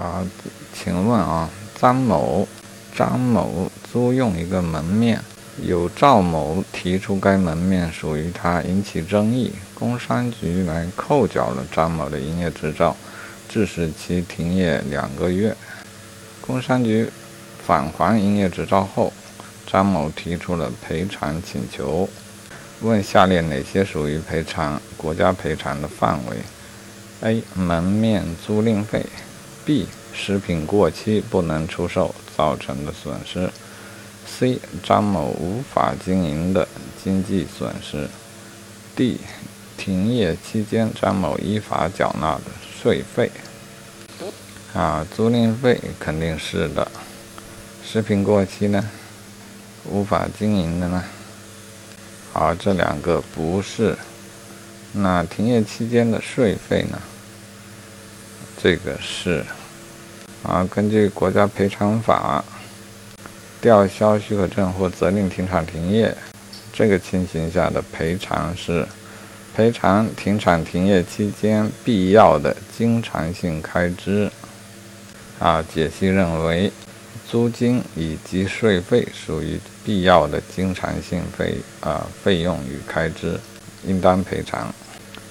啊，请问啊，张某张某租用一个门面，有赵某提出该门面属于他，引起争议，工商局来扣缴了张某的营业执照，致使其停业两个月。工商局返还营业执照后，张某提出了赔偿请求。问下列哪些属于赔偿国家赔偿的范围？A. 门面租赁费。B. 食品过期不能出售造成的损失。C. 张某无法经营的经济损失。D. 停业期间张某依法缴纳的税费。啊，租赁费肯定是的。食品过期呢？无法经营的呢？好，这两个不是。那停业期间的税费呢？这个是。啊，根据国家赔偿法，吊销许可证或责令停产停业，这个情形下的赔偿是赔偿停产停业期间必要的经常性开支。啊，解析认为。租金以及税费属于必要的经常性费啊费用与开支，应当赔偿；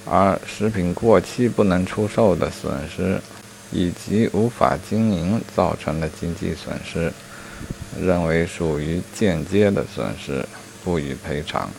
而食品过期不能出售的损失，以及无法经营造成的经济损失，认为属于间接的损失，不予赔偿。